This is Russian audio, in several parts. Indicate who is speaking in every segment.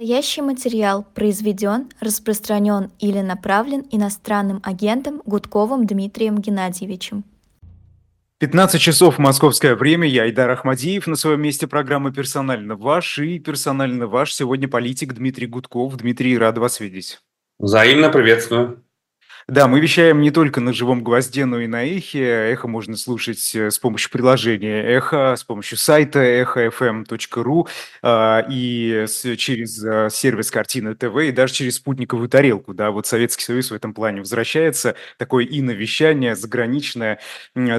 Speaker 1: Настоящий материал произведен, распространен или направлен иностранным агентом Гудковым Дмитрием Геннадьевичем.
Speaker 2: 15 часов московское время. Я Айдар Ахмадиев на своем месте программы «Персонально ваш» и «Персонально ваш» сегодня политик Дмитрий Гудков. Дмитрий, рад вас видеть.
Speaker 3: Взаимно приветствую.
Speaker 2: Да, мы вещаем не только на живом гвозде, но и на эхе. Эхо можно слушать э, с помощью приложения Эхо, с помощью сайта эхофм.ру а, и через э, сервис Картины ТВ, и даже через спутниковую тарелку. Да, вот Советский Союз в этом плане возвращается. Такое иновещание заграничное,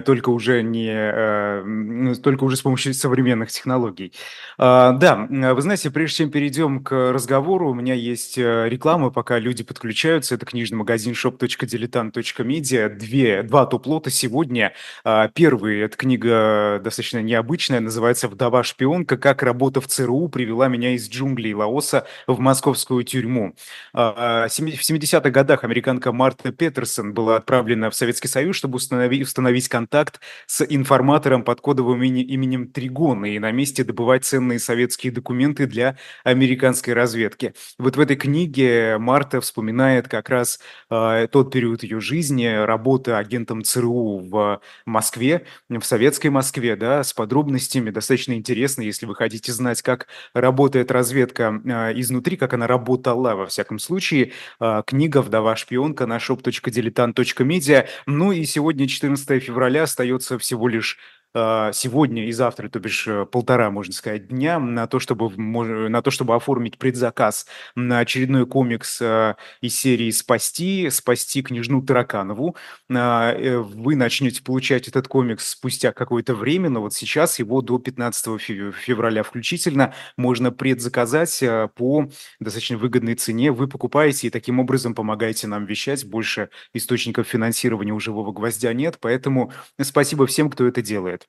Speaker 2: только уже не э, ну, только уже с помощью современных технологий. А, да, вы знаете, прежде чем перейдем к разговору, у меня есть реклама, пока люди подключаются. Это книжный магазин shop.com diletant.media две, два топ-лота сегодня. А, первый – это книга достаточно необычная, называется «Вдова-шпионка. Как работа в ЦРУ привела меня из джунглей Лаоса в московскую тюрьму». А, в 70-х годах американка Марта Петерсон была отправлена в Советский Союз, чтобы установить, установить контакт с информатором под кодовым именем Тригон и на месте добывать ценные советские документы для американской разведки. Вот в этой книге Марта вспоминает как раз э, тот период ее жизни, работы агентом ЦРУ в Москве, в советской Москве, да, с подробностями, достаточно интересно, если вы хотите знать, как работает разведка э, изнутри, как она работала, во всяком случае, э, книга «Вдова-шпионка» на shop.diletant.media. Ну и сегодня, 14 февраля, остается всего лишь сегодня и завтра, то бишь э, полтора, можно сказать, дня на то, чтобы, на то, чтобы оформить предзаказ на очередной комикс а, из серии «Спасти», «Спасти княжну Тараканову». А, э, вы начнете получать этот комикс спустя какое-то время, но вот сейчас его до 15 февраля включительно можно предзаказать по достаточно выгодной цене. Вы покупаете и таким образом помогаете нам вещать. Больше источников финансирования у «Живого гвоздя» нет, поэтому спасибо всем, кто это делает.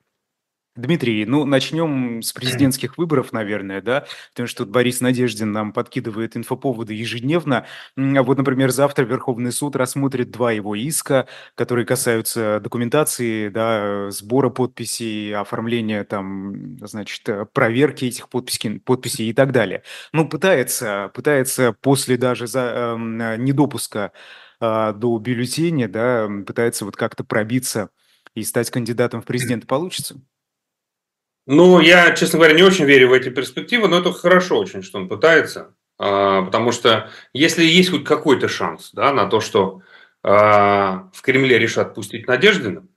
Speaker 2: Дмитрий, ну начнем с президентских выборов, наверное, да, потому что тут Борис Надеждин нам подкидывает инфоповоды ежедневно. Вот, например, завтра Верховный суд рассмотрит два его иска, которые касаются документации, да, сбора подписей, оформления там, значит, проверки этих подписей, подписей и так далее. Ну, пытается, пытается после даже за, э, недопуска э, до бюллетеня, да, пытается вот как-то пробиться и стать кандидатом в президенты. Получится?
Speaker 3: Ну, я, честно говоря, не очень верю в эти перспективы, но это хорошо очень, что он пытается. А, потому что если есть хоть какой-то шанс да, на то, что а, в Кремле решат пустить Надеждина,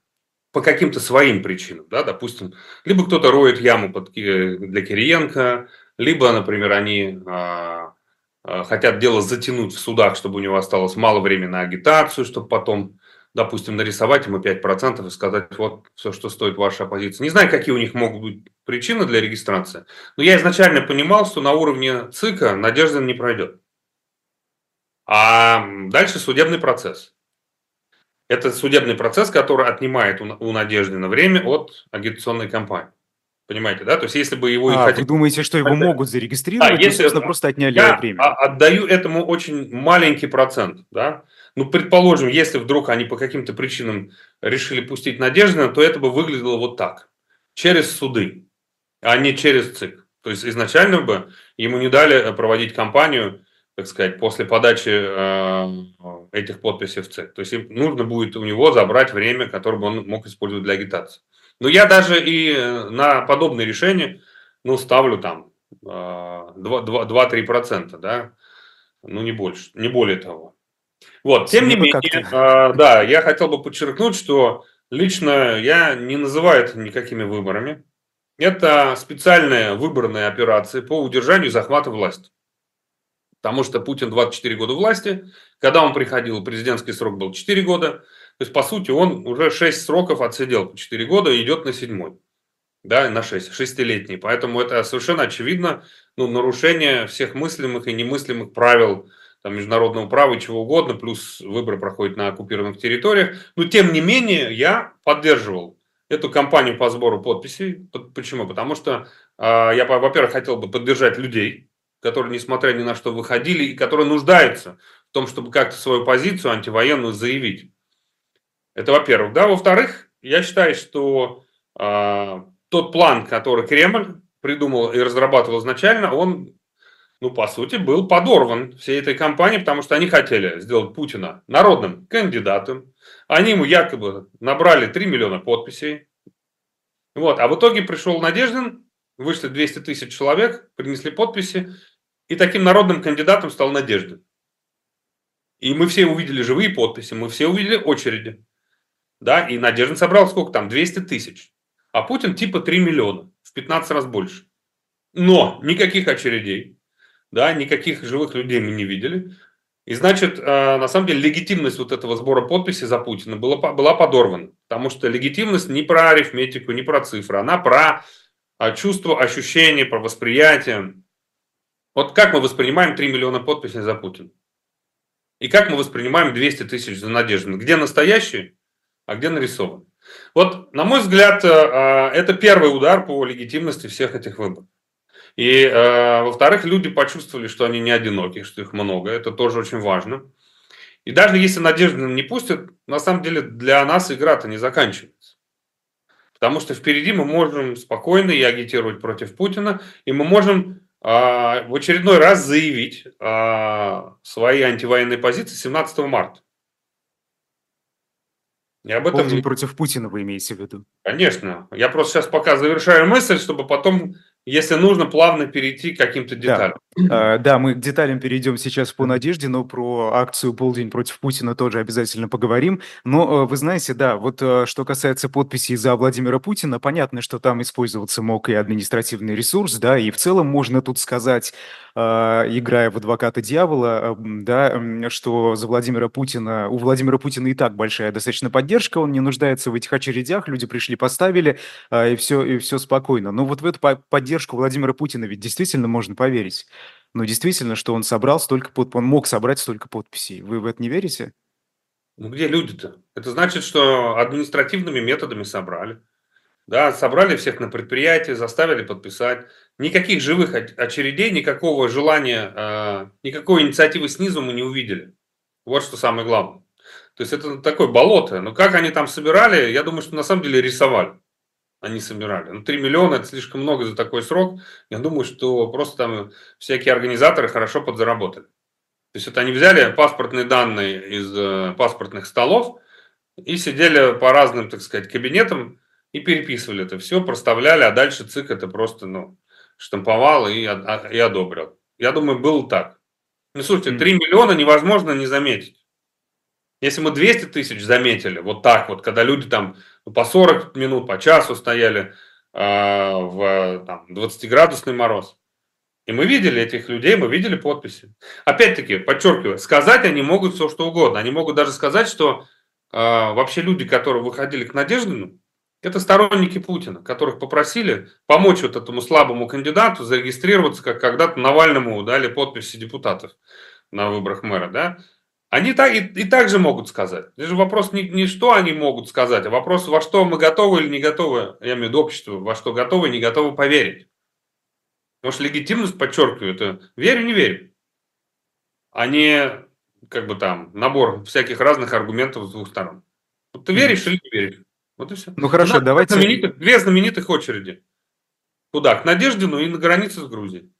Speaker 3: по каким-то своим причинам, да, допустим, либо кто-то роет яму под, для Кириенко, либо, например, они а, хотят дело затянуть в судах, чтобы у него осталось мало времени на агитацию, чтобы потом допустим, нарисовать ему 5% и сказать, вот все, что стоит ваша оппозиция. Не знаю, какие у них могут быть причины для регистрации, но я изначально понимал, что на уровне ЦИКа Надеждин не пройдет. А дальше судебный процесс. Это судебный процесс, который отнимает у Надеждина время от агитационной кампании. Понимаете, да? То есть, если бы его...
Speaker 2: А, хотели... вы думаете, что его могут зарегистрировать, да, если... собственно, просто отняли
Speaker 3: я
Speaker 2: время?
Speaker 3: отдаю этому очень маленький процент, да? Ну, предположим, если вдруг они по каким-то причинам решили пустить Надеждина, то это бы выглядело вот так. Через суды, а не через ЦИК. То есть изначально бы ему не дали э, проводить кампанию, так сказать, после подачи э, этих подписей в ЦИК. То есть нужно будет у него забрать время, которое бы он мог использовать для агитации. Но я даже и э, на подобные решения, ну, ставлю там э, 2-3%, да, ну, не больше, не более того. Вот, тем не менее, э, да, я хотел бы подчеркнуть, что лично я не называю это никакими выборами. Это специальная выборная операция по удержанию и захвату власти. Потому что Путин 24 года власти, когда он приходил, президентский срок был 4 года. То есть, по сути, он уже 6 сроков отсидел по 4 года и идет на седьмой. Да, на 6, шестилетний. Поэтому это совершенно очевидно ну, нарушение всех мыслимых и немыслимых правил там, международного права чего угодно, плюс выборы проходят на оккупированных территориях. Но тем не менее я поддерживал эту кампанию по сбору подписей. Почему? Потому что э, я, во-первых, хотел бы поддержать людей, которые, несмотря ни на что, выходили и которые нуждаются в том, чтобы как-то свою позицию антивоенную заявить. Это во-первых. Да, во-вторых, я считаю, что э, тот план, который Кремль придумал и разрабатывал изначально, он ну, по сути, был подорван всей этой кампанией, потому что они хотели сделать Путина народным кандидатом. Они ему якобы набрали 3 миллиона подписей. Вот. А в итоге пришел Надеждин, вышли 200 тысяч человек, принесли подписи, и таким народным кандидатом стал Надеждин. И мы все увидели живые подписи, мы все увидели очереди. Да, и Надеждин собрал сколько там? 200 тысяч. А Путин типа 3 миллиона, в 15 раз больше. Но никаких очередей, да, никаких живых людей мы не видели. И значит, э, на самом деле легитимность вот этого сбора подписей за Путина была, была подорвана. Потому что легитимность не про арифметику, не про цифры, она про а, чувство, ощущение, про восприятие. Вот как мы воспринимаем 3 миллиона подписей за Путина? И как мы воспринимаем 200 тысяч за Надеждина? Где настоящие, а где нарисованы? Вот, на мой взгляд, э, э, это первый удар по легитимности всех этих выборов. И, э, во-вторых, люди почувствовали, что они не одиноки, что их много. Это тоже очень важно. И даже если Надеждина не пустят, на самом деле для нас игра-то не заканчивается. Потому что впереди мы можем спокойно и агитировать против Путина, и мы можем а, в очередной раз заявить а, свои антивоенные позиции 17 марта.
Speaker 2: И об этом... Полдень против Путина вы имеете в виду?
Speaker 3: Конечно. Я просто сейчас пока завершаю мысль, чтобы потом если нужно, плавно перейти к каким-то деталям.
Speaker 2: Да. да, мы к деталям перейдем сейчас по надежде, но про акцию «Полдень против Путина» тоже обязательно поговорим. Но э, вы знаете, да, вот э, что касается подписей за Владимира Путина, понятно, что там использоваться мог и административный ресурс, да, и в целом можно тут сказать, э, играя в адвоката дьявола, да, что за Владимира Путина, у Владимира Путина и так большая достаточно поддержка, он не нуждается в этих очередях, люди пришли, поставили, и все, и все спокойно. Но вот в эту поддержку Владимира Путина ведь действительно можно поверить. Но действительно, что он собрал столько под... он мог собрать столько подписей. Вы в это не верите?
Speaker 3: Ну где люди-то? Это значит, что административными методами собрали. Да, собрали всех на предприятии, заставили подписать. Никаких живых очередей, никакого желания, э, никакой инициативы снизу мы не увидели. Вот что самое главное. То есть это такое болото. Но как они там собирали, я думаю, что на самом деле рисовали они собирали. Ну, 3 миллиона – это слишком много за такой срок. Я думаю, что просто там всякие организаторы хорошо подзаработали. То есть это они взяли паспортные данные из э, паспортных столов и сидели по разным, так сказать, кабинетам и переписывали это все, проставляли, а дальше ЦИК это просто, ну, штамповал и, и одобрил. Я думаю, было так. Ну, слушайте, 3 миллиона невозможно не заметить. Если мы 200 тысяч заметили, вот так вот, когда люди там по 40 минут, по часу стояли э, в там, 20-градусный мороз, и мы видели этих людей, мы видели подписи. Опять-таки, подчеркиваю, сказать они могут все, что угодно. Они могут даже сказать, что э, вообще люди, которые выходили к Надеждину, это сторонники Путина, которых попросили помочь вот этому слабому кандидату зарегистрироваться, как когда-то Навальному дали подписи депутатов на выборах мэра, да, они так, и, и так же могут сказать. Это же вопрос не, не что они могут сказать, а вопрос, во что мы готовы или не готовы, я имею в виду общество, во что готовы и не готовы поверить. Потому что легитимность, подчеркиваю, это верю, не верю. А не как бы там набор всяких разных аргументов с двух сторон. Вот ты веришь или не веришь? Вот и все.
Speaker 2: Ну хорошо, давайте...
Speaker 3: Знаменитых, две знаменитых очереди. Куда? К Надеждину и на границе с Грузией.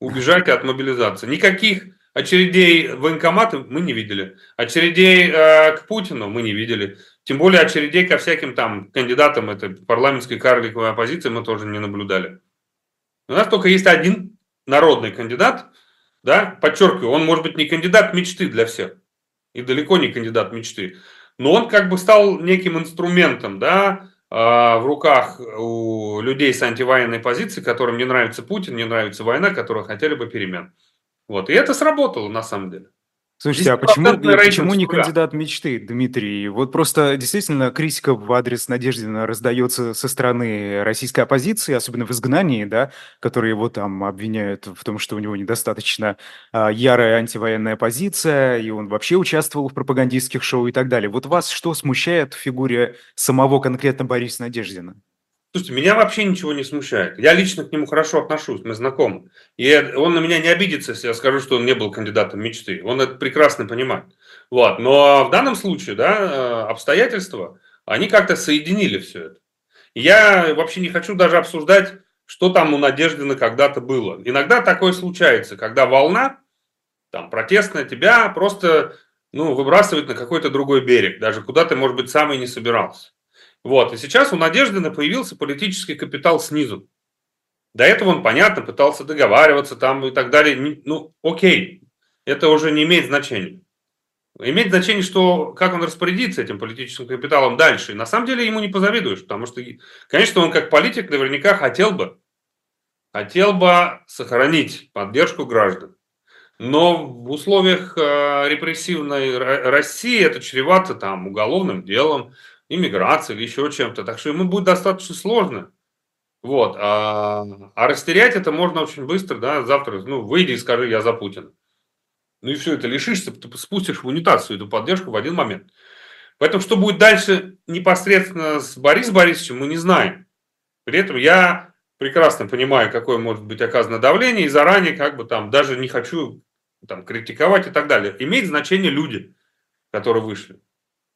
Speaker 3: Убежать от мобилизации. Никаких Очередей в военкоматы мы не видели. Очередей э, к Путину мы не видели. Тем более очередей ко всяким там кандидатам этой парламентской карликовой оппозиции мы тоже не наблюдали. У нас только есть один народный кандидат, да, подчеркиваю, он может быть не кандидат мечты для всех, и далеко не кандидат мечты, но он как бы стал неким инструментом, да, э, в руках у людей с антивоенной позицией, которым не нравится Путин, не нравится война, которые хотели бы перемен. Вот. И это сработало на самом деле.
Speaker 2: Слушайте, а почему, почему не кандидат мечты, Дмитрий? Вот просто действительно критика в адрес Надеждина раздается со стороны российской оппозиции, особенно в изгнании, да, которые его там обвиняют в том, что у него недостаточно а, ярая антивоенная позиция, и он вообще участвовал в пропагандистских шоу и так далее. Вот вас что смущает в фигуре самого конкретно Бориса Надеждина?
Speaker 3: Слушайте, меня вообще ничего не смущает. Я лично к нему хорошо отношусь, мы знакомы. И он на меня не обидится, если я скажу, что он не был кандидатом мечты. Он это прекрасно понимает. Вот. Но в данном случае, да, э, обстоятельства, они как-то соединили все это. Я вообще не хочу даже обсуждать что там у Надеждина когда-то было. Иногда такое случается, когда волна, там, протестная, тебя просто ну, выбрасывает на какой-то другой берег, даже куда ты, может быть, сам и не собирался. Вот, и сейчас у Надеждина появился политический капитал снизу. До этого он, понятно, пытался договариваться там и так далее. Ну, окей, это уже не имеет значения. Имеет значение, что как он распорядится этим политическим капиталом дальше. И на самом деле ему не позавидуешь, потому что, конечно, он как политик наверняка хотел бы, хотел бы сохранить поддержку граждан. Но в условиях э, репрессивной России это чревато там уголовным делом, иммиграцией или еще чем-то. Так что ему будет достаточно сложно. Вот. А, а растерять это можно очень быстро, да, завтра, ну, выйди и скажи, я за Путина. Ну и все это лишишься, ты спустишь в унитаз эту поддержку в один момент. Поэтому что будет дальше непосредственно с Борисом Борисовичем, мы не знаем. При этом я прекрасно понимаю, какое может быть оказано давление, и заранее как бы там даже не хочу там критиковать и так далее. Имеет значение люди, которые вышли.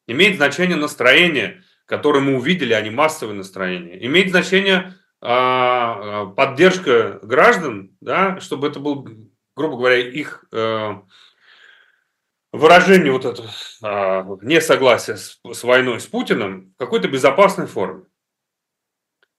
Speaker 3: Имеет значение настроение, которое мы увидели, а не массовое настроение. Имеет значение а, поддержка граждан, да, чтобы это был грубо говоря, их э, выражение вот это э, несогласия с, с войной с Путиным в какой-то безопасной форме.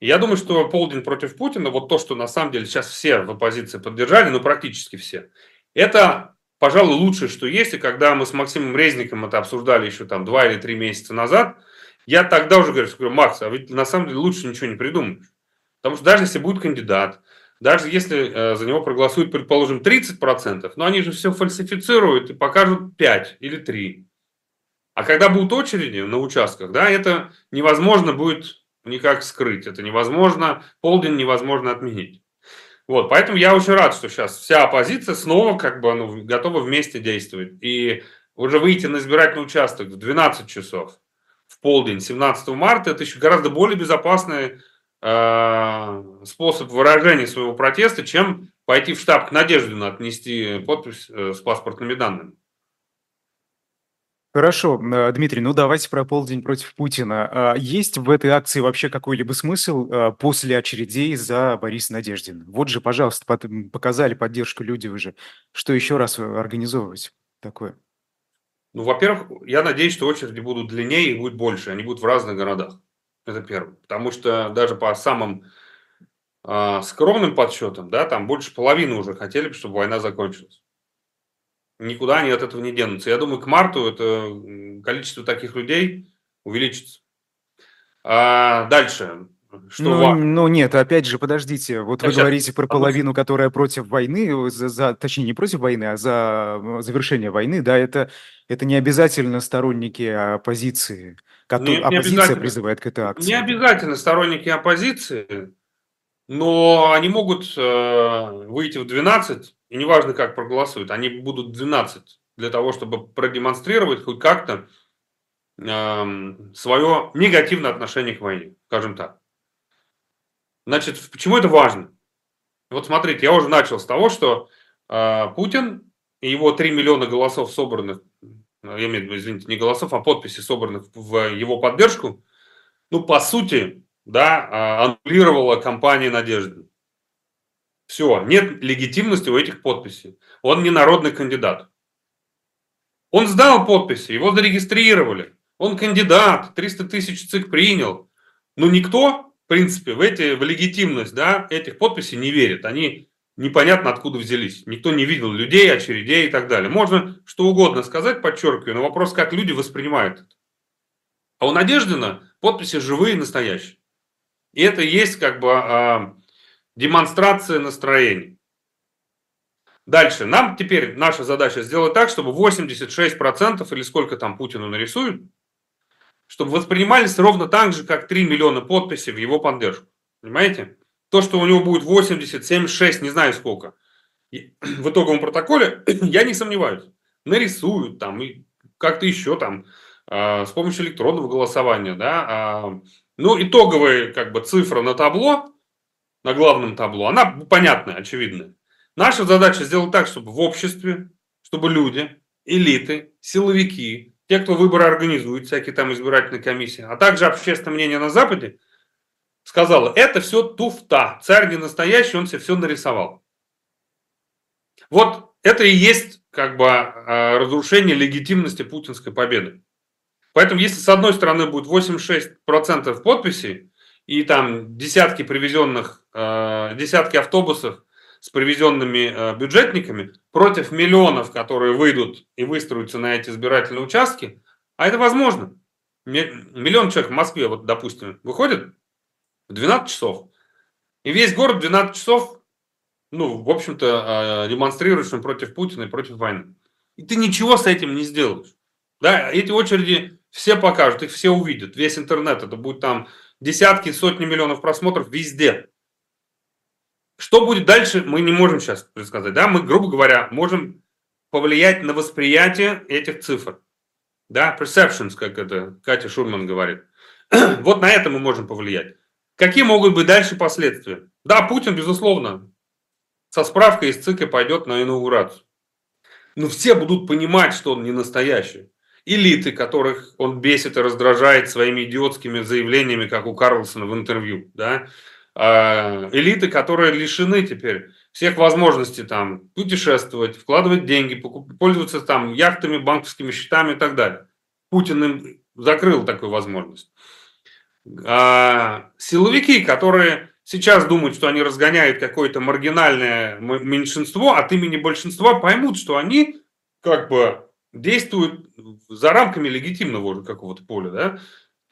Speaker 3: я думаю, что полдень против Путина, вот то, что на самом деле сейчас все в оппозиции поддержали, ну практически все, это, пожалуй, лучшее, что есть. И когда мы с Максимом Резником это обсуждали еще там два или три месяца назад, я тогда уже говорю, что Макс, а ведь на самом деле лучше ничего не придумаешь. Потому что даже если будет кандидат, даже если э, за него проголосуют, предположим, 30%, но они же все фальсифицируют и покажут 5 или 3. А когда будут очереди на участках, да, это невозможно будет никак скрыть, это невозможно, полдень невозможно отменить. Вот, поэтому я очень рад, что сейчас вся оппозиция снова как бы ну, готова вместе действовать. И уже выйти на избирательный участок в 12 часов в полдень 17 марта, это еще гораздо более безопасная Э, способ выражения своего протеста, чем пойти в штаб к Надеждину отнести подпись э, с паспортными данными.
Speaker 2: Хорошо, э, Дмитрий, ну давайте про полдень против Путина. А есть в этой акции вообще какой-либо смысл после очередей за Бориса Надеждина? Вот же, пожалуйста, показали поддержку люди уже. Что еще раз организовывать такое?
Speaker 3: Ну, во-первых, я надеюсь, что очереди будут длиннее и будет больше. Они будут в разных городах. Это первое. Потому что даже по самым э, скромным подсчетам, да, там больше половины уже хотели, чтобы война закончилась. Никуда они от этого не денутся. Я думаю, к марту это количество таких людей увеличится. А дальше.
Speaker 2: Что ну, ну нет, опять же, подождите. Вот Я вы сейчас... говорите про половину, которая против войны, за, за, точнее не против войны, а за завершение войны, да, это, это не обязательно сторонники оппозиции. Который, не, оппозиция призывает к этой акции.
Speaker 3: Не обязательно сторонники оппозиции, но они могут э, выйти в 12, и неважно, как проголосуют, они будут 12 для того, чтобы продемонстрировать хоть как-то э, свое негативное отношение к войне, скажем так. Значит, почему это важно? Вот смотрите, я уже начал с того, что э, Путин и его 3 миллиона голосов собранных Э, я имею в виду, извините, не голосов, а подписей, собранных в его поддержку, ну, по сути, да, а, аннулировала кампания Надежды. Все, нет легитимности у этих подписей. Он не народный кандидат. Он сдал подписи, его зарегистрировали. Он кандидат, 300 тысяч ЦИК принял. Но никто, в принципе, в, эти, в легитимность да, этих подписей не верит. Они непонятно откуда взялись. Никто не видел людей, очередей и так далее. Можно что угодно сказать, подчеркиваю, но вопрос, как люди воспринимают это. А у Надеждина подписи живые и настоящие. И это есть как бы э, демонстрация настроения. Дальше. Нам теперь наша задача сделать так, чтобы 86% или сколько там Путину нарисуют, чтобы воспринимались ровно так же, как 3 миллиона подписей в его поддержку. Понимаете? то, что у него будет 80, 76, не знаю сколько, в итоговом протоколе, я не сомневаюсь. Нарисуют там и как-то еще там э, с помощью электронного голосования, да. Э, ну, итоговая как бы цифра на табло, на главном табло, она понятная, очевидная. Наша задача сделать так, чтобы в обществе, чтобы люди, элиты, силовики, те, кто выборы организует, всякие там избирательные комиссии, а также общественное мнение на Западе, сказала, это все туфта, царь не настоящий, он себе все нарисовал. Вот это и есть как бы а, разрушение легитимности путинской победы. Поэтому если с одной стороны будет 86% подписей и там десятки привезенных, а, десятки автобусов с привезенными а, бюджетниками против миллионов, которые выйдут и выстроятся на эти избирательные участки, а это возможно. Миллион человек в Москве, вот, допустим, выходит в 12 часов, и весь город в 12 часов, ну, в общем-то, а, демонстрирует, что против Путина и против войны. И ты ничего с этим не сделаешь. Да, эти очереди все покажут, их все увидят, весь интернет, это будет там десятки, сотни миллионов просмотров везде. Что будет дальше, мы не можем сейчас предсказать. Да? Мы, грубо говоря, можем повлиять на восприятие этих цифр. Да, perceptions, как это Катя Шурман говорит. вот на это мы можем повлиять. Какие могут быть дальше последствия? Да, Путин, безусловно, со справкой из ЦИКа пойдет на инаугурацию. Но все будут понимать, что он не настоящий. Элиты, которых он бесит и раздражает своими идиотскими заявлениями, как у Карлсона в интервью. Да? А, элиты, которые лишены теперь всех возможностей там путешествовать, вкладывать деньги, пользоваться там яхтами, банковскими счетами и так далее. Путин им закрыл такую возможность. А, силовики, которые сейчас думают, что они разгоняют какое-то маргинальное меньшинство от имени большинства, поймут, что они как бы действуют за рамками легитимного какого-то поля, да,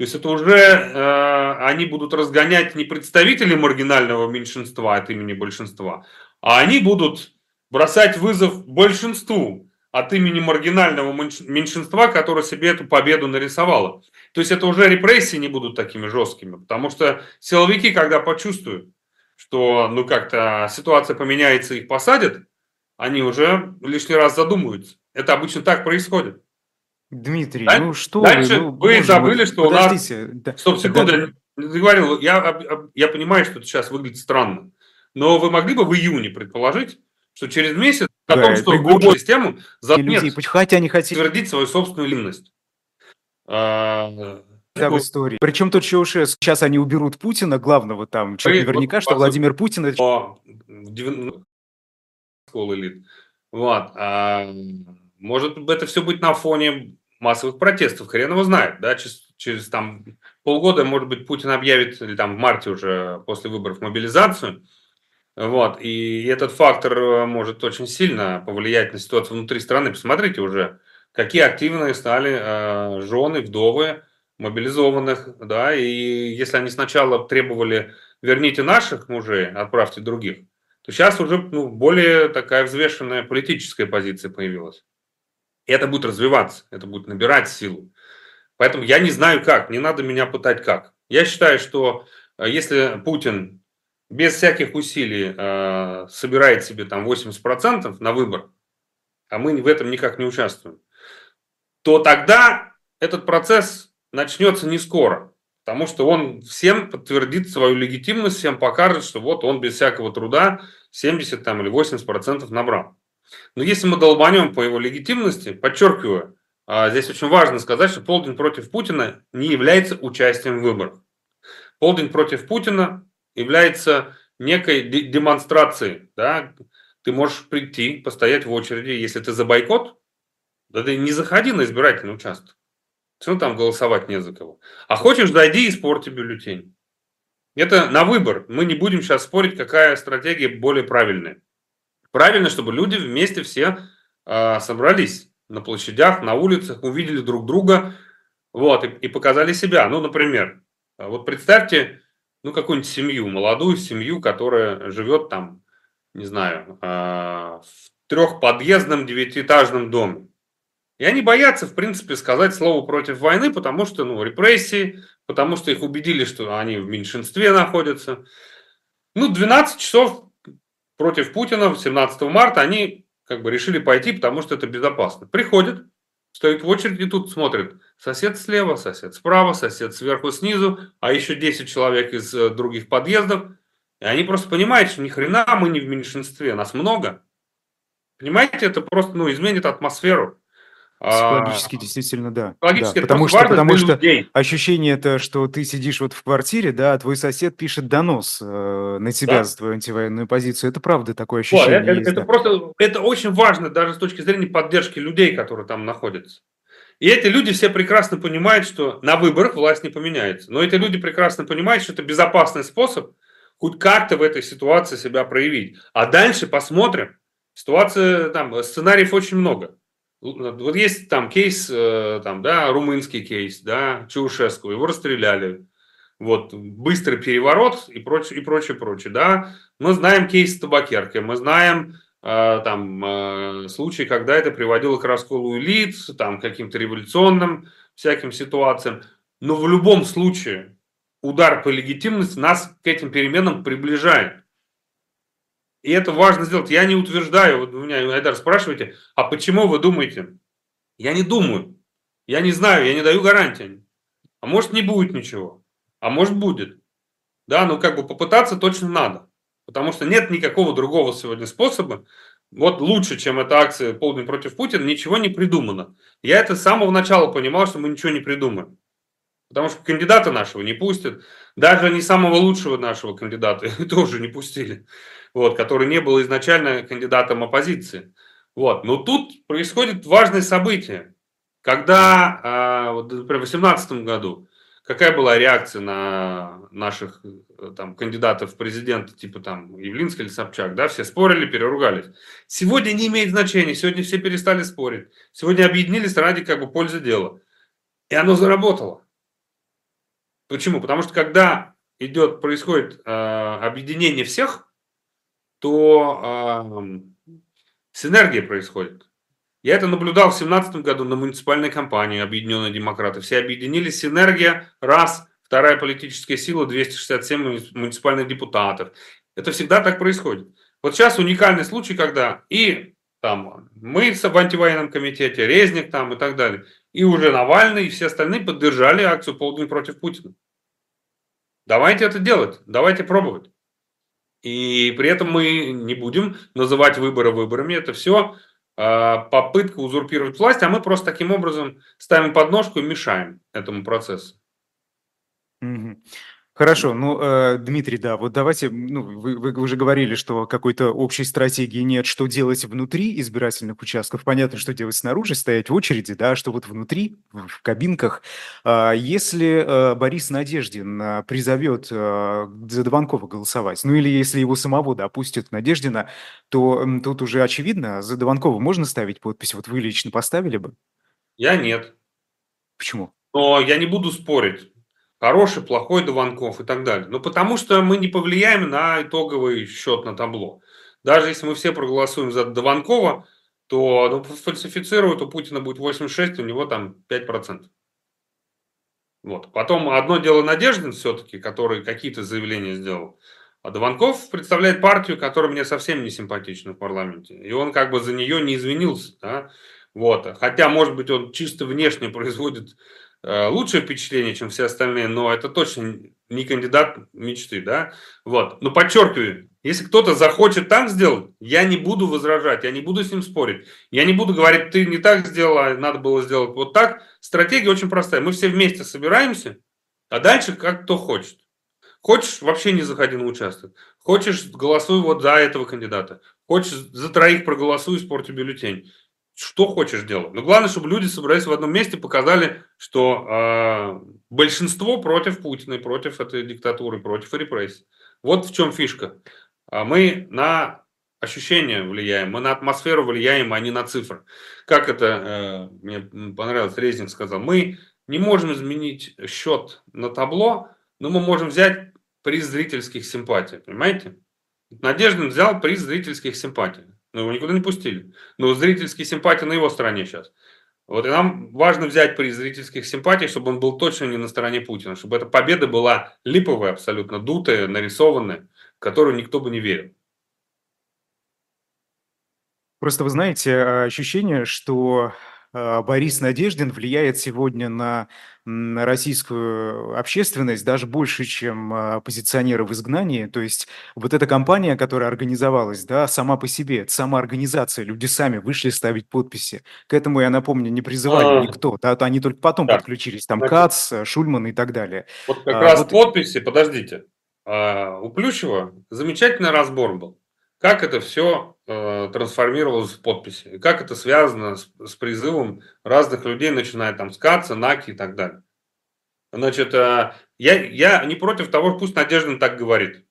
Speaker 3: то есть это уже э, они будут разгонять не представителей маргинального меньшинства от имени большинства, а они будут бросать вызов большинству от имени маргинального меньшинства, которое себе эту победу нарисовало. То есть это уже репрессии не будут такими жесткими, потому что силовики, когда почувствуют, что ну как-то ситуация поменяется, их посадят, они уже лишний раз задумаются. Это обычно так происходит.
Speaker 2: Дмитрий, да? ну что
Speaker 3: Дальше вы, ну, вы забыли, что Подождите. у нас... Стоп, секунду, да. говорил, я, я понимаю, что это сейчас выглядит странно, но вы могли бы в июне предположить, что через месяц о том, что любую систему
Speaker 2: заткнет, хотя они хотят
Speaker 3: твердить свою собственную линность.
Speaker 2: А, да, в истории. Причем тут Чаушеску. Сейчас они уберут Путина, главного там. Что наверняка, что Владимир Путин... Это...
Speaker 3: Школы элит. Вот. А, может, это все будет на фоне массовых протестов. Хрен его знает. Да? Через, через там полгода, может быть, Путин объявит, или там в марте уже после выборов, мобилизацию. Вот. И этот фактор э, может очень сильно повлиять на ситуацию внутри страны. Посмотрите уже, какие активные стали э, жены, вдовы мобилизованных, да, и если они сначала требовали верните наших мужей, отправьте других, то сейчас уже ну, более такая взвешенная политическая позиция появилась. И это будет развиваться, это будет набирать силу. Поэтому я не знаю как, не надо меня пытать как. Я считаю, что э, если Путин без всяких усилий э, собирает себе там 80% на выбор, а мы в этом никак не участвуем, то тогда этот процесс начнется не скоро, потому что он всем подтвердит свою легитимность, всем покажет, что вот он без всякого труда 70 там, или 80% набрал. Но если мы долбанем по его легитимности, подчеркиваю, э, здесь очень важно сказать, что полдень против Путина не является участием в выборах. Полдень против Путина является некой демонстрацией. Да? Ты можешь прийти, постоять в очереди. Если ты за бойкот, да ты не заходи на избирательный участок. Все там голосовать не за кого. А хочешь, дойди и испорти бюллетень. Это на выбор. Мы не будем сейчас спорить, какая стратегия более правильная. Правильно, чтобы люди вместе все э, собрались на площадях, на улицах, увидели друг друга, вот, и, и показали себя. Ну, например, вот представьте, ну, какую-нибудь семью, молодую семью, которая живет там, не знаю, а, в трехподъездном девятиэтажном доме. И они боятся, в принципе, сказать слово против войны, потому что, ну, репрессии, потому что их убедили, что они в меньшинстве находятся. Ну, 12 часов против Путина 17 марта они как бы решили пойти, потому что это безопасно. Приходят, стоят в очереди, тут смотрят, сосед слева, сосед справа, сосед сверху, снизу, а еще 10 человек из э, других подъездов. И они просто понимают, что ни хрена мы не в меньшинстве, нас много. Понимаете, это просто ну, изменит атмосферу.
Speaker 2: Психологически а, действительно, да.
Speaker 3: Психологически
Speaker 2: да. Потому что, потому что людей. ощущение это, что ты сидишь вот в квартире, да, а твой сосед пишет донос э, на тебя да. за твою антивоенную позицию. Это правда такое ощущение вот,
Speaker 3: это, есть. Это да. просто, это очень важно даже с точки зрения поддержки людей, которые там находятся. И эти люди все прекрасно понимают, что на выборах власть не поменяется. Но эти люди прекрасно понимают, что это безопасный способ хоть как-то в этой ситуации себя проявить. А дальше посмотрим. Ситуация, там, сценариев очень много. Вот есть там кейс, э, там, да, румынский кейс, да, Чаушеску, его расстреляли. Вот, быстрый переворот и прочее, и прочее, прочее, да. Мы знаем кейс табакерки, мы знаем э, там э, случаи, когда это приводило к расколу элит, там, каким-то революционным всяким ситуациям. Но в любом случае удар по легитимности нас к этим переменам приближает. И это важно сделать. Я не утверждаю, вот вы меня, Айдар, спрашиваете, а почему вы думаете? Я не думаю. Я не знаю, я не даю гарантии. А может не будет ничего. А может будет. Да, ну как бы попытаться точно надо. Потому что нет никакого другого сегодня способа. Вот лучше, чем эта акция «Полдень против Путина», ничего не придумано. Я это с самого начала понимал, что мы ничего не придумаем. Потому что кандидата нашего не пустят. Даже не самого лучшего нашего кандидата тоже не пустили. Вот, который не был изначально кандидатом оппозиции. Вот. Но тут происходит важное событие. Когда, а, вот, например, в 2018 году, какая была реакция на наших э, там, кандидатов в президенты, типа там Явлинский или Собчак, да, все спорили, переругались. Сегодня не имеет значения, сегодня все перестали спорить. Сегодня объединились ради как бы пользы дела. И оно заработало. Почему? Потому что когда идет, происходит э, объединение всех, то э, синергия происходит. Я это наблюдал в 2017 году на муниципальной кампании Объединенные демократы. Все объединились, синергия, раз, вторая политическая сила, 267 муниципальных депутатов. Это всегда так происходит. Вот сейчас уникальный случай, когда и там мы в антивоенном комитете, Резник там и так далее, и уже Навальный, и все остальные поддержали акцию «Полдень против Путина». Давайте это делать, давайте пробовать. И при этом мы не будем называть выборы выборами. Это все а, попытка узурпировать власть, а мы просто таким образом ставим подножку и мешаем этому процессу.
Speaker 2: Хорошо, ну, э, Дмитрий, да, вот давайте, ну, вы, вы уже говорили, что какой-то общей стратегии нет, что делать внутри избирательных участков. Понятно, что делать снаружи, стоять в очереди, да, что вот внутри, в кабинках. Э, если э, Борис Надеждин э, призовет э, за Дованкова голосовать, ну или если его самого допустят Надеждина, то э, тут уже очевидно, за Дованкова можно ставить подпись, вот вы лично поставили бы?
Speaker 3: Я нет.
Speaker 2: Почему?
Speaker 3: Но я не буду спорить хороший, плохой Дованков и так далее. Но потому что мы не повлияем на итоговый счет на табло. Даже если мы все проголосуем за Дованкова, то ну, фальсифицируют, у Путина будет 86, у него там 5%. Вот. Потом одно дело Надеждин все-таки, который какие-то заявления сделал. А Дованков представляет партию, которая мне совсем не симпатична в парламенте. И он как бы за нее не извинился. Да? Вот. Хотя, может быть, он чисто внешне производит лучшее впечатление, чем все остальные, но это точно не кандидат мечты, да, вот, но подчеркиваю, если кто-то захочет так сделать, я не буду возражать, я не буду с ним спорить, я не буду говорить, ты не так сделал, а надо было сделать вот так, стратегия очень простая, мы все вместе собираемся, а дальше как кто хочет. Хочешь, вообще не заходи на участок. Хочешь, голосуй вот за этого кандидата. Хочешь, за троих проголосуй, испорти бюллетень что хочешь делать. Но главное, чтобы люди собрались в одном месте, показали, что э, большинство против Путина, против этой диктатуры, против репрессий. Вот в чем фишка. А мы на ощущения влияем, мы на атмосферу влияем, а не на цифры. Как это, э, мне понравилось, Резник сказал, мы не можем изменить счет на табло, но мы можем взять приз зрительских симпатий, понимаете? Надеждин взял приз зрительских симпатий. Но его никуда не пустили. Но зрительские симпатии на его стороне сейчас. Вот и нам важно взять при зрительских симпатиях, чтобы он был точно не на стороне Путина, чтобы эта победа была липовая, абсолютно дутая, нарисованная, в которую никто бы не верил.
Speaker 2: Просто вы знаете, ощущение, что Борис Надеждин влияет сегодня на российскую общественность даже больше, чем а, позиционеры в изгнании. То есть вот эта компания, которая организовалась, да, сама по себе, это сама организация, люди сами вышли ставить подписи. К этому, я напомню, не призывали а, никто, да, они только потом да. подключились, там Значит, Кац, Шульман и так далее.
Speaker 3: Вот как а, раз вот... подписи, подождите, а, у Плющева замечательный разбор был как это все э, трансформировалось в подписи, как это связано с, с призывом разных людей, начиная там с Каца, Наки и так далее. Значит, э, я, я не против того, пусть Надежда так говорит.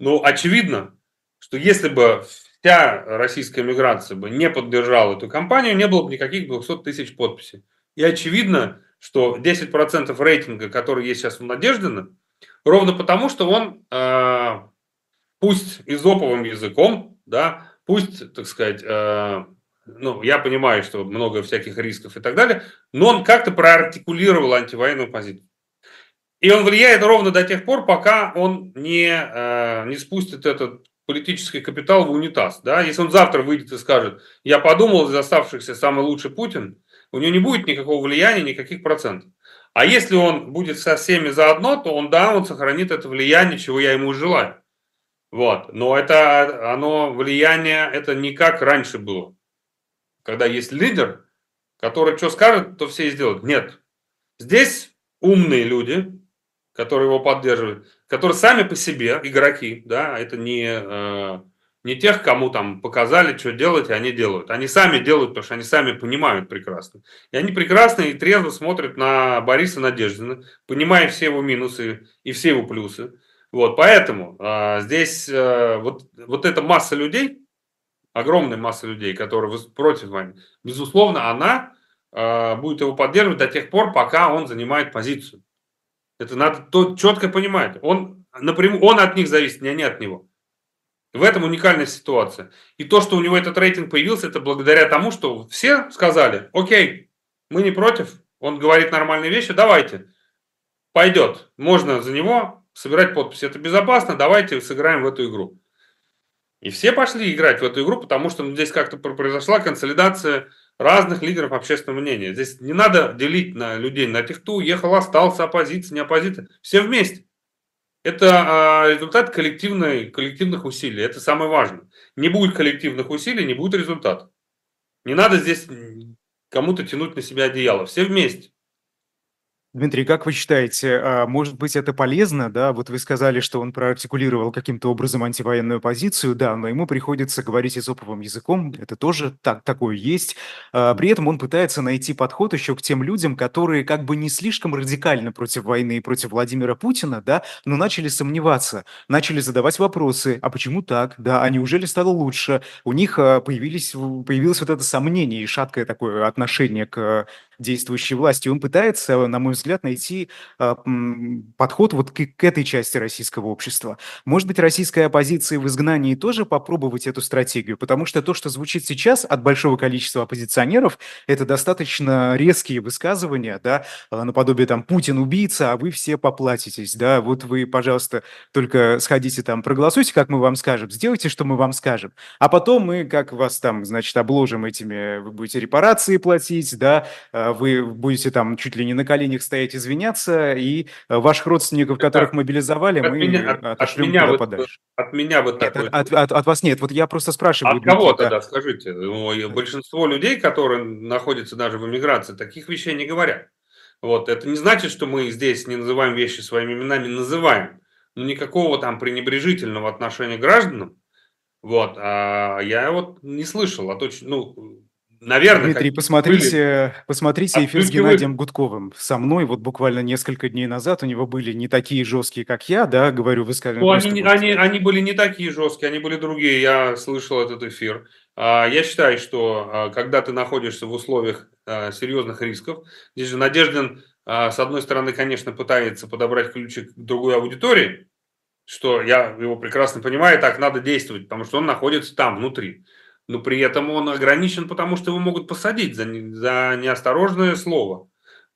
Speaker 3: Но очевидно, что если бы вся российская миграция бы не поддержала эту кампанию, не было бы никаких 200 тысяч подписей. И очевидно, что 10% рейтинга, который есть сейчас у Надеждина, ровно потому, что он э, пусть изоповым языком, да, пусть, так сказать, э, ну, я понимаю, что много всяких рисков и так далее, но он как-то проартикулировал антивоенную позицию. И он влияет ровно до тех пор, пока он не, э, не спустит этот политический капитал в унитаз. Да? Если он завтра выйдет и скажет, я подумал, из оставшихся самый лучший Путин, у него не будет никакого влияния, никаких процентов. А если он будет со всеми заодно, то он, да, он сохранит это влияние, чего я ему желаю. Вот. Но это оно влияние, это не как раньше было. Когда есть лидер, который что скажет, то все и сделают. Нет. Здесь умные люди, которые его поддерживают, которые сами по себе игроки, да, это не, э, не тех, кому там показали, что делать, и они делают. Они сами делают, потому что они сами понимают прекрасно. И они прекрасно и трезво смотрят на Бориса Надеждина, понимая все его минусы и все его плюсы. Вот, поэтому а, здесь а, вот, вот эта масса людей, огромная масса людей, которые против войны, безусловно, она а, будет его поддерживать до тех пор, пока он занимает позицию. Это надо то, четко понимать. Он, напрямую, он от них зависит, не они от него. В этом уникальная ситуация. И то, что у него этот рейтинг появился, это благодаря тому, что все сказали, окей, мы не против, он говорит нормальные вещи, давайте, пойдет. Можно за него собирать подписи. Это безопасно, давайте сыграем в эту игру. И все пошли играть в эту игру, потому что ну, здесь как-то произошла консолидация разных лидеров общественного мнения. Здесь не надо делить на людей, на тех, кто уехал, остался, оппозиция, не оппозиция. Все вместе. Это а, результат коллективной, коллективных усилий. Это самое важное. Не будет коллективных усилий, не будет результата. Не надо здесь кому-то тянуть на себя одеяло. Все вместе.
Speaker 2: Дмитрий, как вы считаете, а, может быть, это полезно, да? Вот вы сказали, что он проартикулировал каким-то образом антивоенную позицию, да, но ему приходится говорить изоповым языком, это тоже так, такое есть. А, при этом он пытается найти подход еще к тем людям, которые как бы не слишком радикально против войны и против Владимира Путина, да, но начали сомневаться, начали задавать вопросы, а почему так, да, а неужели стало лучше? У них а, появились, появилось вот это сомнение и шаткое такое отношение к действующей власти. Он пытается, на мой взгляд, найти э, подход вот к, к этой части российского общества. Может быть, российская оппозиция в изгнании тоже попробовать эту стратегию, потому что то, что звучит сейчас от большого количества оппозиционеров, это достаточно резкие высказывания, да, а, наподобие там «Путин убийца, а вы все поплатитесь», да, вот вы, пожалуйста, только сходите там, проголосуйте, как мы вам скажем, сделайте, что мы вам скажем, а потом мы, как вас там, значит, обложим этими, вы будете репарации платить, да, вы будете там чуть ли не на коленях стоять извиняться, и э, ваших родственников, которых мобилизовали, от мы меня, отошлем от меня
Speaker 3: вот,
Speaker 2: подальше.
Speaker 3: От меня вот
Speaker 2: нет, такой... От, от, от вас нет, вот я просто спрашиваю.
Speaker 3: От кого тогда, да. скажите? Ну, большинство людей, которые находятся даже в эмиграции, таких вещей не говорят. Вот, это не значит, что мы здесь не называем вещи своими именами, называем. Но никакого там пренебрежительного отношения к гражданам, вот, а я вот не слышал, а точно, ну,
Speaker 2: Наверное. Дмитрий, посмотрите, были... посмотрите эфир с Геннадием Гудковым. Со мной вот буквально несколько дней назад у него были не такие жесткие, как я, да, говорю, вы скажете.
Speaker 3: Ну, они, они, они были не такие жесткие, они были другие. Я слышал этот эфир. А, я считаю, что а, когда ты находишься в условиях а, серьезных рисков, здесь же Надеждин, с одной стороны, конечно, пытается подобрать ключи к другой аудитории, что я его прекрасно понимаю, так надо действовать, потому что он находится там, внутри но при этом он ограничен, потому что его могут посадить за, за неосторожное слово.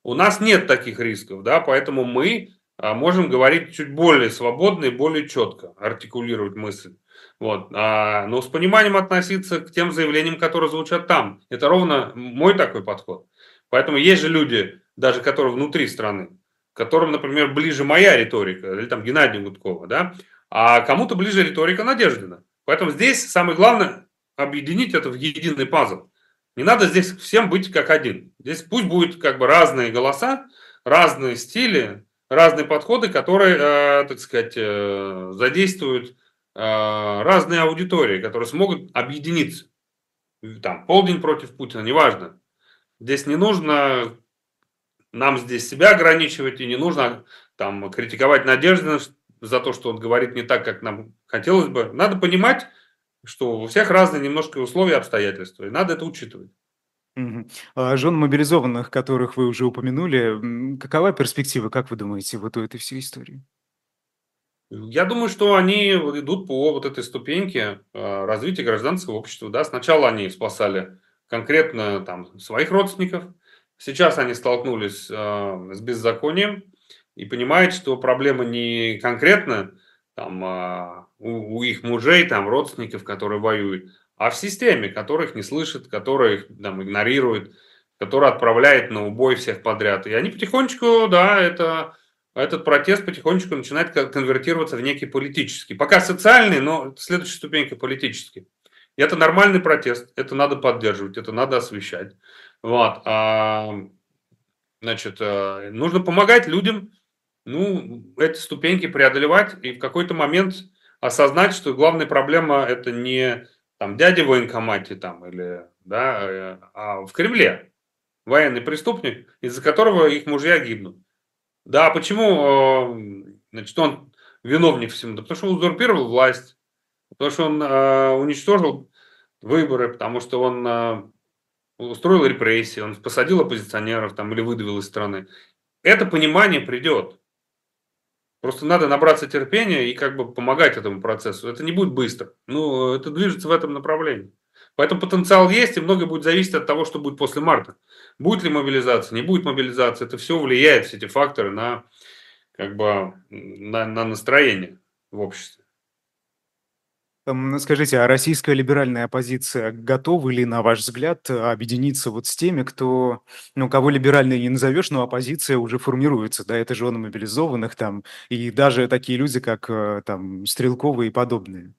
Speaker 3: У нас нет таких рисков, да, поэтому мы а, можем говорить чуть более свободно и более четко, артикулировать мысль. Вот. А, но с пониманием относиться к тем заявлениям, которые звучат там. Это ровно мой такой подход. Поэтому есть же люди, даже которые внутри страны, которым, например, ближе моя риторика, или там Геннадий Гудкова, да, а кому-то ближе риторика Надеждина. Поэтому здесь самое главное объединить это в единый пазл. Не надо здесь всем быть как один. Здесь пусть будут как бы разные голоса, разные стили, разные подходы, которые, э, так сказать, э, задействуют э, разные аудитории, которые смогут объединиться. Там полдень против Путина, неважно. Здесь не нужно нам здесь себя ограничивать и не нужно там критиковать Надежды за то, что он говорит не так, как нам хотелось бы. Надо понимать, что у всех разные немножко условия, обстоятельства, и надо это учитывать.
Speaker 2: А жен мобилизованных, которых вы уже упомянули, какова перспектива, как вы думаете, вот у этой всей истории?
Speaker 3: Я думаю, что они идут по вот этой ступеньке а, развития гражданского общества. Да? Сначала они спасали конкретно там своих родственников, сейчас они столкнулись э, с беззаконием и понимают, что проблема не конкретно там, э, у, у их мужей, там, родственников, которые воюют, а в системе, которых не слышит, которых там, игнорирует, которая отправляет на убой всех подряд. И они потихонечку, да, это, этот протест потихонечку начинает конвертироваться в некий политический. Пока социальный, но следующая ступенька политический. И это нормальный протест, это надо поддерживать, это надо освещать. Вот. А, значит, э, нужно помогать людям, ну, эти ступеньки преодолевать и в какой-то момент осознать, что главная проблема это не там дядя в военкомате там или, да, э, а в Кремле военный преступник, из-за которого их мужья гибнут. Да, почему, э, значит, он виновник всему? Да потому что он узурпировал власть, потому что он э, уничтожил выборы, потому что он устроил репрессии, он посадил оппозиционеров там или выдавил из страны. Это понимание придет. Просто надо набраться терпения и как бы помогать этому процессу. Это не будет быстро. Ну, это движется в этом направлении. Поэтому потенциал есть, и многое будет зависеть от того, что будет после марта. Будет ли мобилизация, не будет мобилизации. Это все влияет, все эти факторы, на, как бы, на, на настроение в обществе.
Speaker 2: Скажите, а российская либеральная оппозиция готова ли, на ваш взгляд, объединиться вот с теми, кто, ну, кого либеральной не назовешь, но оппозиция уже формируется, да, это жены мобилизованных там, и даже такие люди, как э, там Стрелковы и подобные?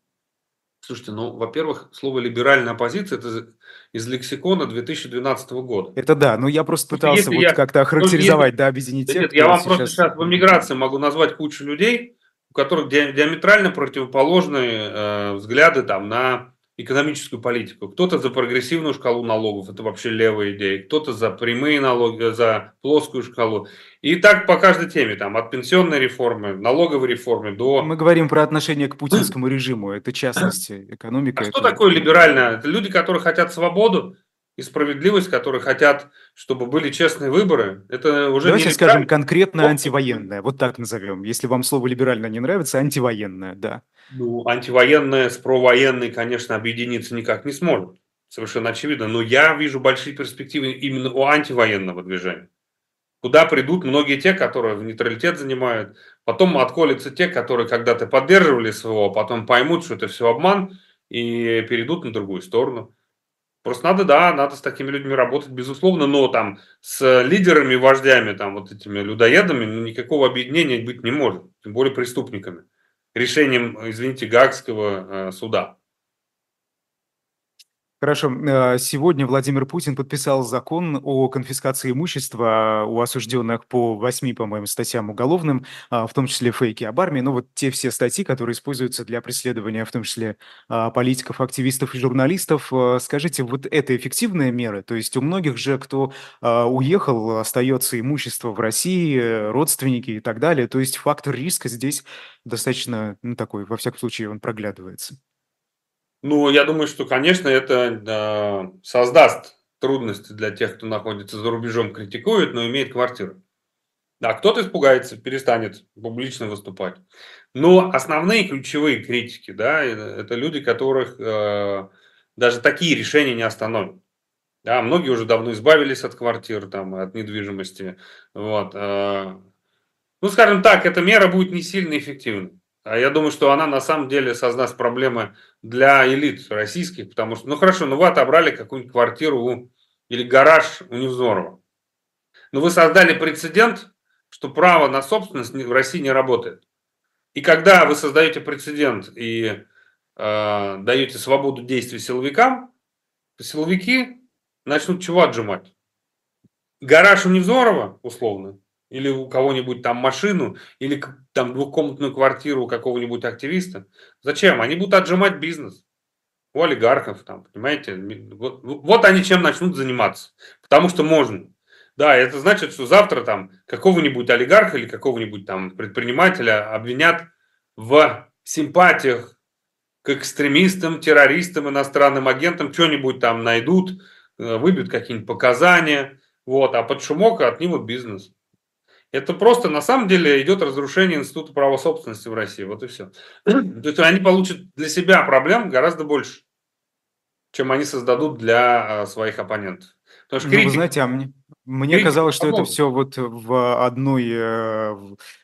Speaker 3: Слушайте, ну, во-первых, слово либеральная оппозиция это из лексикона 2012 года.
Speaker 2: Это да, но я просто пытался вот я, как-то охарактеризовать, если, да, объединить
Speaker 3: тех, Нет, я вам сейчас... просто сейчас в эмиграции могу назвать кучу людей, у которых диаметрально противоположные э, взгляды там, на экономическую политику. Кто-то за прогрессивную шкалу налогов, это вообще левая идея. Кто-то за прямые налоги, за плоскую шкалу. И так по каждой теме, там, от пенсионной реформы, налоговой реформы до...
Speaker 2: Мы говорим про отношение к путинскому режиму, это частности, экономика.
Speaker 3: А
Speaker 2: это...
Speaker 3: что такое либеральное? Это люди, которые хотят свободу, и справедливость, которые хотят, чтобы были честные выборы, это уже
Speaker 2: Давайте не скажем конкретно антивоенное, вот так назовем. Если вам слово либерально не нравится, антивоенное, да.
Speaker 3: Ну, антивоенное с провоенной, конечно, объединиться никак не сможет. Совершенно очевидно. Но я вижу большие перспективы именно у антивоенного движения. Куда придут многие те, которые в нейтралитет занимают. Потом отколются те, которые когда-то поддерживали СВО, а потом поймут, что это все обман и перейдут на другую сторону. Просто надо, да, надо с такими людьми работать, безусловно, но там с лидерами, вождями, там вот этими людоедами ну, никакого объединения быть не может, тем более преступниками. Решением, извините, Гаагского э, суда.
Speaker 2: Хорошо. Э, сегодня Владимир Путин подписал закон о конфискации имущества у осужденных по восьми, по-моему, статьям уголовным, а, в том числе фейки об армии. Ну вот те все статьи, которые используются для преследования, в том числе политиков, активистов и журналистов. Э, скажите, вот это эффективная мера? То есть у многих же, кто уехал, остается имущество в России, родственники и так далее. То есть фактор риска здесь достаточно, ну такой, во всяком случае, он проглядывается.
Speaker 3: Ну, я думаю, что, конечно, это да, создаст трудности для тех, кто находится за рубежом, критикует, но имеет квартиру. Да, кто-то испугается, перестанет публично выступать. Но основные ключевые критики, да, это люди, которых э, даже такие решения не остановят. Да, многие уже давно избавились от квартир, там, от недвижимости. Вот. Э, ну, скажем так, эта мера будет не сильно эффективной. А я думаю, что она на самом деле создаст проблемы для элит российских, потому что, ну хорошо, ну вы отобрали какую-нибудь квартиру у, или гараж у Невзорова. Но вы создали прецедент, что право на собственность в России не работает. И когда вы создаете прецедент и э, даете свободу действий силовикам, силовики начнут чего отжимать? Гараж у Невзорова, условно, или у кого-нибудь там машину, или там двухкомнатную квартиру у какого-нибудь активиста. Зачем? Они будут отжимать бизнес у олигархов, там, понимаете? Вот, вот они чем начнут заниматься. Потому что можно. Да, это значит, что завтра там какого-нибудь олигарха или какого-нибудь там предпринимателя обвинят в симпатиях к экстремистам, террористам, иностранным агентам, что-нибудь там найдут, э, выбьют какие-нибудь показания, вот, а под шумок отнимут бизнес. Это просто на самом деле идет разрушение института права собственности в России. Вот и все. То есть они получат для себя проблем гораздо больше, чем они создадут для а, своих оппонентов.
Speaker 2: Потому что ну, вы знаете, а мне, мне казалось, что это все вот в одной, э,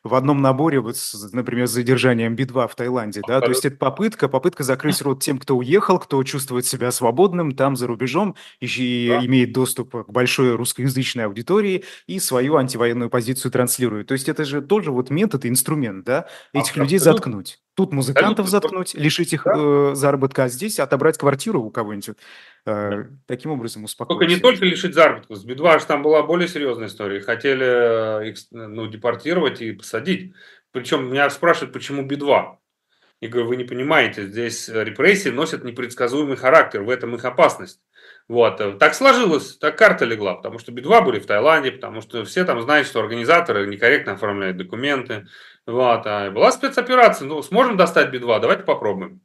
Speaker 2: в одном наборе, вот, с, например, с задержанием Би-2 в Таиланде, да, то есть это попытка, попытка закрыть рот тем, кто уехал, кто чувствует себя свободным там за рубежом и да. имеет доступ к большой русскоязычной аудитории и свою антивоенную позицию транслирует. То есть это же тоже вот метод и инструмент, да, этих а, людей абсолютно. заткнуть. Тут музыкантов заткнуть, лишить их да? э, заработка, а здесь отобрать квартиру у кого-нибудь. Э, таким образом успокоить.
Speaker 3: Только не только лишить заработка. С Би-2 аж там была более серьезная история. Хотели э, их ну, депортировать и посадить. Причем меня спрашивают, почему Би-2. Я говорю, вы не понимаете, здесь репрессии носят непредсказуемый характер, в этом их опасность. Вот. Э, так сложилось, так карта легла, потому что Би-2 были в Таиланде, потому что все там знают, что организаторы некорректно оформляют документы. Вот. А была спецоперация, ну, сможем достать Би-2, давайте попробуем.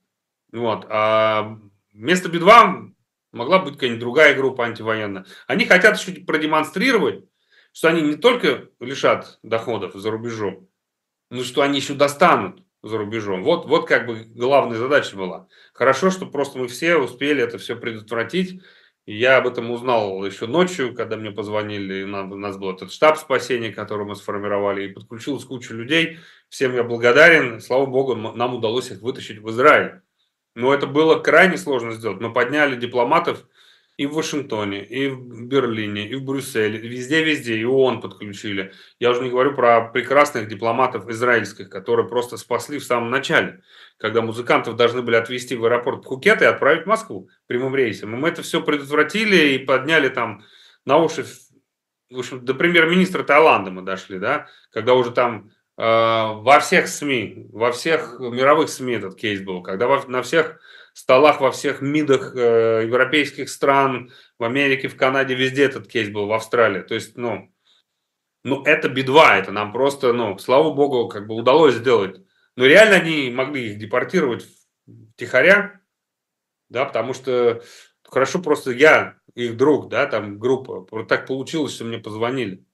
Speaker 3: Вот. А вместо Би-2 могла быть какая-нибудь другая группа антивоенная. Они хотят еще продемонстрировать, что они не только лишат доходов за рубежом, но что они еще достанут за рубежом. Вот, вот как бы главная задача была. Хорошо, что просто мы все успели это все предотвратить. И я об этом узнал еще ночью, когда мне позвонили. У нас был этот штаб спасения, который мы сформировали, и подключилась куча людей. Всем я благодарен. Слава богу, нам удалось их вытащить в Израиль. Но это было крайне сложно сделать. Мы подняли дипломатов и в Вашингтоне, и в Берлине, и в Брюсселе, везде-везде, и ООН подключили. Я уже не говорю про прекрасных дипломатов израильских, которые просто спасли в самом начале, когда музыкантов должны были отвезти в аэропорт Пхукет и отправить в Москву прямым рейсом. И мы это все предотвратили и подняли там на уши, в общем, до премьер-министра Таиланда мы дошли, да, когда уже там Э, во всех СМИ, во всех мировых СМИ этот кейс был, когда во, на всех столах, во всех МИДах э, европейских стран, в Америке, в Канаде, везде этот кейс был, в Австралии. То есть, ну, ну это бедва, это нам просто, ну, слава богу, как бы удалось сделать. Но реально они могли их депортировать втихаря, да, потому что хорошо просто я, их друг, да, там группа, вот так получилось, что мне позвонили.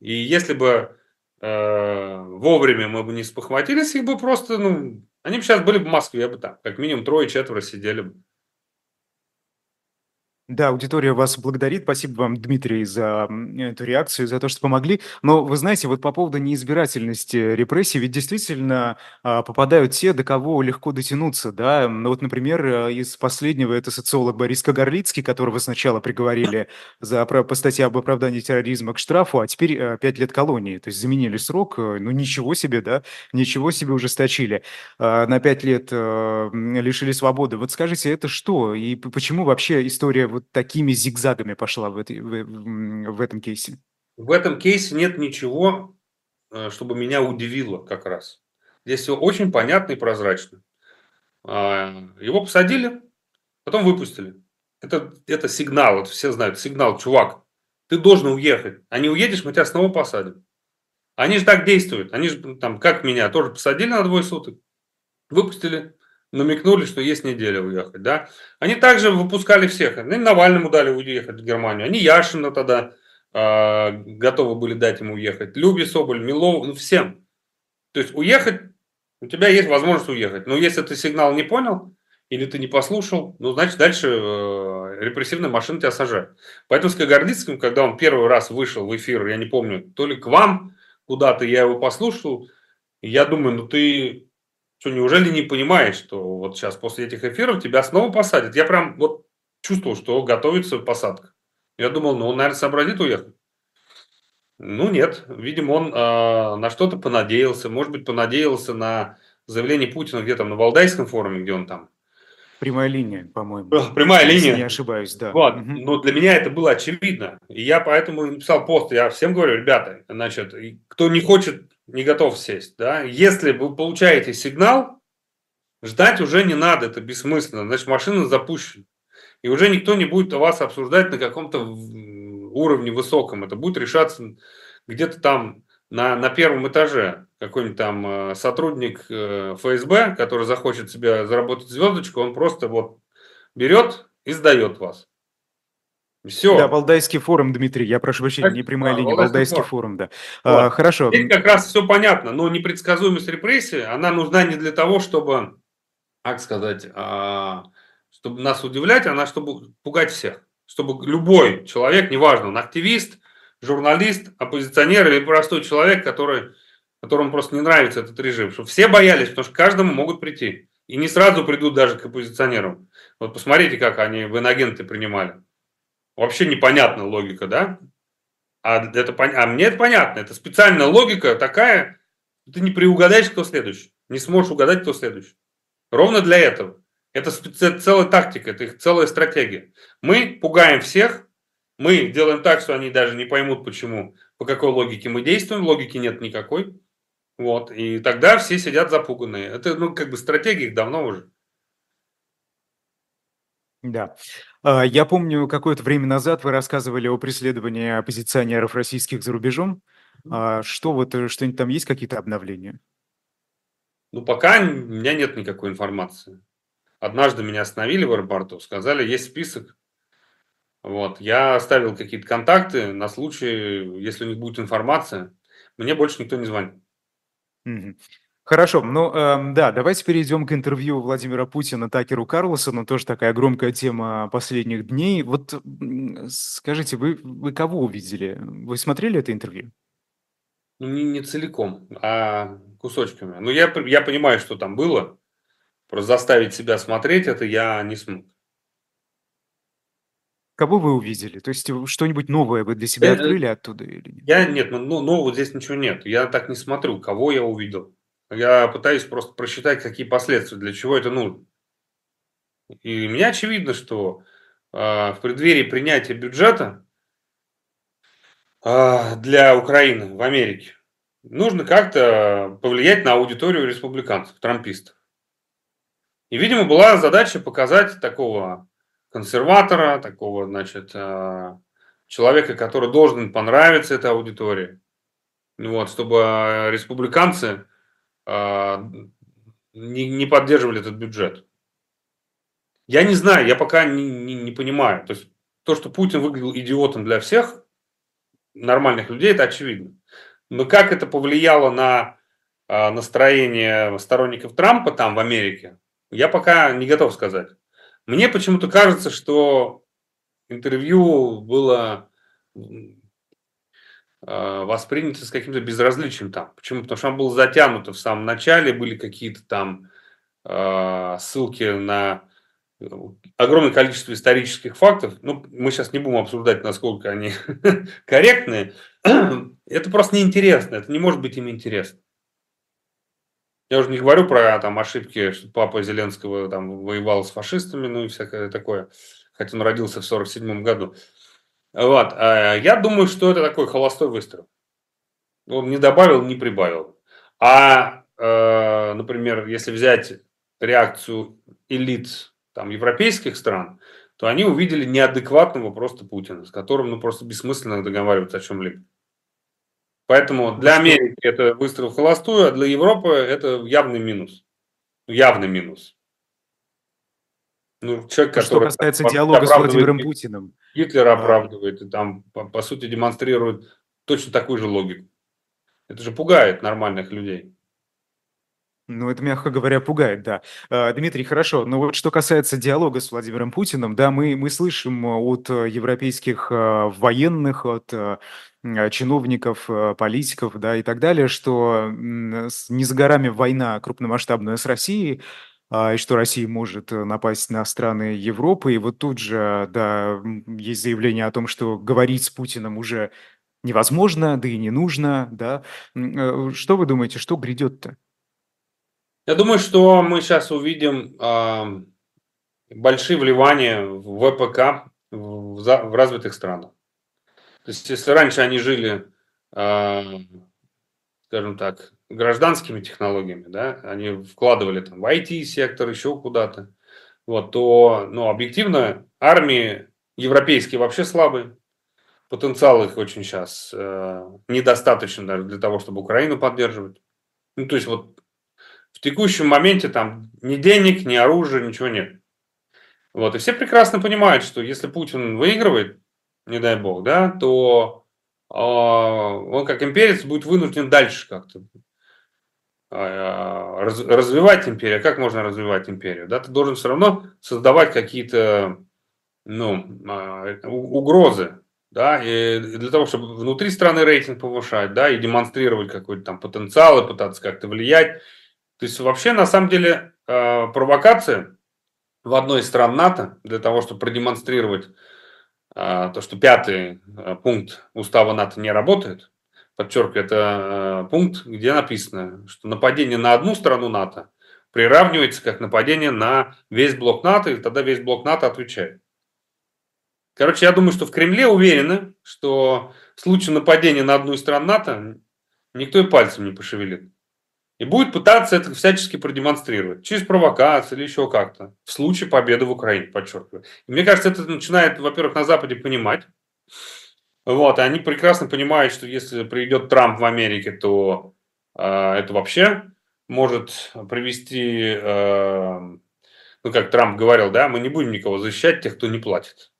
Speaker 3: И если бы Э, вовремя мы бы не спохватились, их бы просто, ну, они бы сейчас были бы в Москве бы там, как минимум трое-четверо сидели бы.
Speaker 2: Да, аудитория вас благодарит. Спасибо вам, Дмитрий, за эту реакцию, за то, что помогли. Но вы знаете, вот по поводу неизбирательности репрессий, ведь действительно а, попадают те, до кого легко дотянуться, да. Ну вот, например, э, из последнего это социолог Борис Кагарлицкий, которого сначала приговорили за, по статье об оправдании терроризма к штрафу, а теперь э, пять лет колонии. То есть заменили срок, э, ну ничего себе, да, ничего себе ужесточили. А, на пять лет лишили свободы. Вот скажите, это что? И почему вообще история вот такими зигзагами пошла в, этой, в, в этом кейсе?
Speaker 3: В этом кейсе нет ничего, э, чтобы меня удивило как раз. Здесь все очень понятно и прозрачно. А, его посадили, потом выпустили. Это, это сигнал, вот все знают, сигнал, чувак, ты должен уехать. А не уедешь, мы тебя снова посадим. Они же так действуют. Они же там, как меня, тоже посадили на двое суток, выпустили, намекнули, что есть неделя уехать, да. Они также выпускали всех. Они Навальному дали уехать в Германию. Они Яшина тогда э, готовы были дать ему уехать. Люби Соболь, Милов, ну всем. То есть уехать, у тебя есть возможность уехать. Но если ты сигнал не понял, или ты не послушал, ну, значит, дальше э, репрессивная машина тебя сажает. Поэтому с Кагарлицким, когда он первый раз вышел в эфир, я не помню, то ли к вам куда-то, я его послушал, я думаю, ну ты Что, неужели не понимаешь, что вот сейчас после этих эфиров тебя снова посадят? Я прям вот чувствовал, что готовится посадка. Я думал, ну, он, наверное, сообразит уехать. Ну, нет. Видимо, он э, на что-то понадеялся. Может быть, понадеялся на заявление Путина где-то на Валдайском форуме, где он там
Speaker 2: Прямая линия, по-моему.
Speaker 3: Прямая Если линия.
Speaker 2: не ошибаюсь, да.
Speaker 3: Вот. Угу. Но для меня это было очевидно. И я поэтому написал пост. Я всем говорю, ребята, значит, кто не хочет, не готов сесть, да, если вы получаете сигнал, ждать уже не надо, это бессмысленно. Значит, машина запущена. И уже никто не будет вас обсуждать на каком-то уровне высоком. Это будет решаться где-то там на, на первом этаже какой-нибудь там э, сотрудник э, ФСБ, который захочет себе заработать звездочку, он просто вот берет и сдает вас.
Speaker 2: Все. Да, Валдайский форум, Дмитрий, я прошу прощения, не прямая а, линия, Валдайский, Валдайский форум. форум, да.
Speaker 3: Вот. А, хорошо. Здесь как раз все понятно, но непредсказуемость репрессии, она нужна не для того, чтобы, как сказать, а, чтобы нас удивлять, она чтобы пугать всех. Чтобы любой человек, неважно, он активист, журналист, оппозиционер или простой человек, который, которому просто не нравится этот режим. Чтобы все боялись, потому что каждому могут прийти. И не сразу придут даже к оппозиционерам. Вот посмотрите, как они в инагенты принимали. Вообще непонятна логика, да? А, это, а мне это понятно. Это специальная логика такая, ты не приугадаешь, кто следующий. Не сможешь угадать, кто следующий. Ровно для этого. Это целая тактика, это их целая стратегия. Мы пугаем всех, мы делаем так, что они даже не поймут, почему, по какой логике мы действуем. Логики нет никакой. Вот. И тогда все сидят запуганные. Это, ну, как бы стратегия их давно уже.
Speaker 2: Да. А, я помню, какое-то время назад вы рассказывали о преследовании оппозиционеров российских за рубежом. А, что вот, э, что-нибудь там есть, какие-то обновления?
Speaker 3: Ну, пока у меня нет никакой информации. Однажды меня остановили в аэропорту, сказали, есть список вот. Я оставил какие-то контакты на случай, если у них будет информация. Мне больше никто не звонит.
Speaker 2: Хорошо, ну эм, да, давайте перейдем к интервью Владимира Путина Такеру Карлосону, тоже такая громкая тема последних дней. Вот скажите, вы, вы кого увидели? Вы смотрели это интервью?
Speaker 3: Ну, не, не целиком, а кусочками. Ну, я, я понимаю, что там было. Просто заставить себя смотреть это я не смог.
Speaker 2: Кого вы увидели? То есть что-нибудь новое вы для себя э, открыли оттуда или
Speaker 3: нет? Я нет, ну, ну нового здесь ничего нет. Я так не смотрю, кого я увидел. Я пытаюсь просто просчитать, какие последствия, для чего это нужно. И мне очевидно, что э, в преддверии принятия бюджета э, для Украины в Америке нужно как-то повлиять на аудиторию республиканцев, трампистов. И, видимо, была задача показать такого консерватора, такого, значит, э, человека, который должен понравиться этой аудитории. Вот, чтобы республиканцы не, не поддерживали этот бюджет. Я не знаю, я пока не, не, не понимаю. То есть то, что Путин выглядел идиотом для всех нормальных людей, это очевидно. Но как это повлияло на э, настроение сторонников Трампа там в Америке, я пока не готов сказать. Мне почему-то кажется, что интервью было а, воспринято с каким-то безразличием там. Почему? Потому что оно было затянуто в самом начале, были какие-то там э, ссылки на огромное количество исторических фактов. Ну, мы сейчас не будем обсуждать, насколько они корректные. это просто неинтересно, это не может быть им интересно. Я уже не говорю про там ошибки, что папа Зеленского там воевал с фашистами, ну и всякое такое, хотя он родился в 47 году. Вот. А я думаю, что это такой холостой выстрел. Он не добавил, не прибавил. А, э, например, если взять реакцию элит там, европейских стран, то они увидели неадекватного просто Путина, с которым ну, просто бессмысленно договариваться о чем-либо. Поэтому для Америки это выстрел в холостую, а для Европы это явный минус. Явный минус.
Speaker 2: Ну, человек, который... Что касается диалога с Владимиром Путиным.
Speaker 3: Гитлера оправдывает и там, по, по сути, демонстрирует точно такую же логику. Это же пугает нормальных людей.
Speaker 2: Ну, это, мягко говоря, пугает, да. А, Дмитрий, хорошо. Но вот что касается диалога с Владимиром Путиным, да, мы, мы слышим от европейских а, военных, от а, чиновников, политиков, да, и так далее, что не за горами война крупномасштабная с Россией, и что Россия может э, напасть на страны Европы. И вот тут же, да, есть заявление о том, что говорить с Путиным уже невозможно, да и не нужно, да. Э, что вы думаете, что грядет-то?
Speaker 3: Я думаю, что мы сейчас увидим э, большие вливания в ВПК в, за, в развитых странах. То есть, если раньше они жили, э, скажем так, гражданскими технологиями, да, они вкладывали там в IT-сектор, еще куда-то, вот, то, ну, объективно, армии европейские вообще слабые, потенциал их очень сейчас э, недостаточно даже для того, чтобы Украину поддерживать. Ну, то есть вот в текущем моменте там ни денег, ни оружия, ничего нет. Вот, и все прекрасно понимают, что если Путин выигрывает, не дай бог, да, то э, он как имперец будет вынужден дальше как-то раз, развивать империю. Как можно развивать империю? Да, ты должен все равно создавать какие-то ну, э, угрозы, да, и для того, чтобы внутри страны рейтинг повышать, да, и демонстрировать какой-то там потенциал, и пытаться как-то влиять. То есть вообще на самом деле провокация в одной из стран НАТО для того, чтобы продемонстрировать то, что пятый пункт устава НАТО не работает, подчеркиваю, это пункт, где написано, что нападение на одну страну НАТО приравнивается как нападение на весь блок НАТО, и тогда весь блок НАТО отвечает. Короче, я думаю, что в Кремле уверены, что в случае нападения на одну из стран НАТО никто и пальцем не пошевелит. И будет пытаться это всячески продемонстрировать. Через провокацию или еще как-то. В случае победы в Украине, подчеркиваю. И мне кажется, это начинает, во-первых, на Западе понимать. Вот, и они прекрасно понимают, что если придет Трамп в Америке, то э, это вообще может привести, э, ну как Трамп говорил, да, мы не будем никого защищать, тех, кто не платит.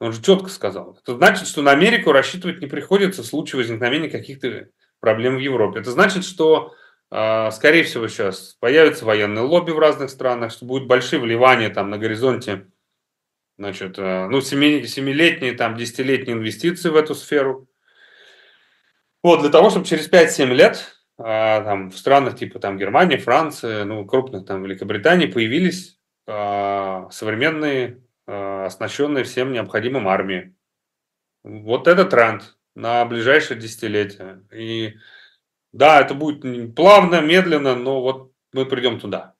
Speaker 3: Он же четко сказал. Это значит, что на Америку рассчитывать не приходится в случае возникновения каких-то проблем в Европе. Это значит, что, а, скорее всего, сейчас появится военное лобби в разных странах, что будут большие вливания там на горизонте, значит, а, ну, семилетние, там, десятилетние инвестиции в эту сферу. Вот, для того, чтобы через 5-7 лет а, там, в странах типа там Германии, Франции, ну, крупных там Великобритании появились современные, оснащенные всем необходимым армии. Вот это тренд на ближайшее десятилетие. И да, это будет плавно, медленно, но вот мы придем туда.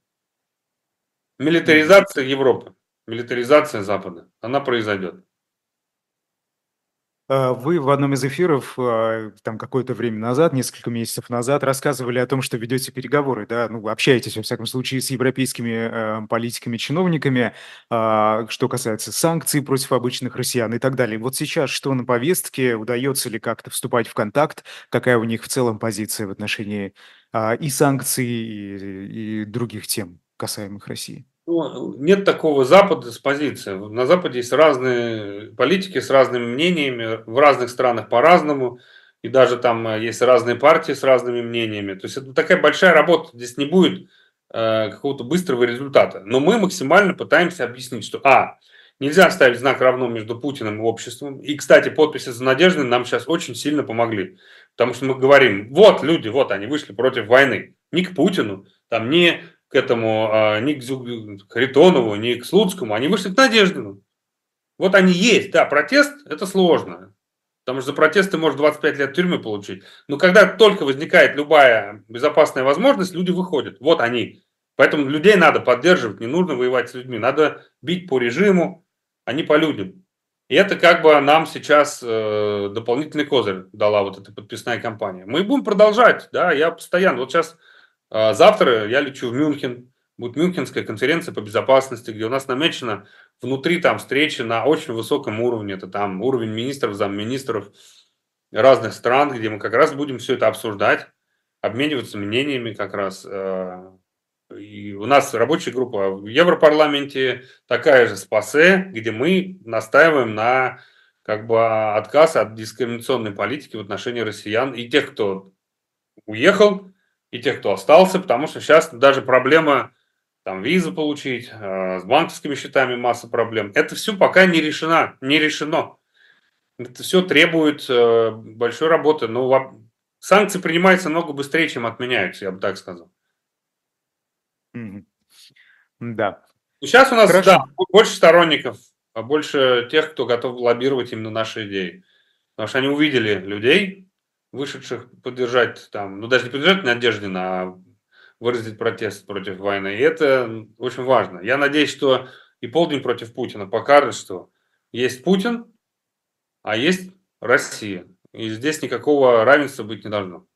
Speaker 3: Милитаризация Европы, милитаризация Запада, она произойдет.
Speaker 2: А, вы в одном из эфиров, а, там какое-то время назад, несколько месяцев назад, рассказывали о том, что ведете переговоры, да, ну, общаетесь, во всяком случае, с европейскими э, политиками, чиновниками, э, что касается санкций против обычных россиян и так далее. Вот сейчас что на повестке? Удается ли как-то вступать в контакт? Какая у них в целом позиция в отношении э, и санкций, и, и других тем, касаемых России?
Speaker 3: Ну, нет такого Запада с позиции. На Западе есть разные политики с разными мнениями, в разных странах по-разному, и даже там э, есть разные партии с разными мнениями. То есть это такая большая работа, здесь не будет э, какого-то быстрого результата. Но мы максимально пытаемся объяснить, что а, нельзя ставить знак равно между Путиным и обществом. И, кстати, подписи за Надеждой нам сейчас очень сильно помогли. Потому что мы говорим, вот люди, вот они вышли против войны. Не к Путину, там не к этому, а, ни к Харитонову, ни к Слуцкому, они вышли к Надеждину. Вот они есть, да, протест – это сложно, потому что за протест ты можешь 25 лет тюрьмы получить. Но когда только возникает любая безопасная возможность, люди выходят. Вот они. Поэтому людей надо поддерживать, не нужно воевать с людьми, надо бить по режиму, а не по людям. И это как бы нам сейчас э, дополнительный козырь дала вот эта подписная кампания. Мы будем продолжать, да, я постоянно, вот сейчас завтра я лечу в Мюнхен, будет Мюнхенская конференция по безопасности, где у нас намечена внутри там встречи на очень высоком уровне. Это там уровень министров, замминистров разных стран, где мы как раз будем все это обсуждать, обмениваться мнениями как раз. А, и у нас рабочая группа в Европарламенте такая же СПАСЕ, где мы настаиваем на как бы отказ от дискриминационной политики в отношении россиян и тех, кто уехал, и тех, кто остался, потому что сейчас даже проблема там визу получить, э, с банковскими счетами масса проблем. Это все пока не решено, не решено. Это все требует э, большой работы. Но ну, санкции принимаются намного быстрее, чем отменяются, я бы так сказал.
Speaker 2: Mm-hmm. Да.
Speaker 3: Сейчас у нас Хорошо. да, больше сторонников, а больше тех, кто готов лоббировать именно наши идеи. Потому что они увидели людей, вышедших поддержать там, ну даже не поддержать Надеждина, а выразить протест против войны. И это очень важно. Я надеюсь, что и полдень против Путина покажет, что есть Путин, а есть Россия. И здесь никакого равенства быть не должно.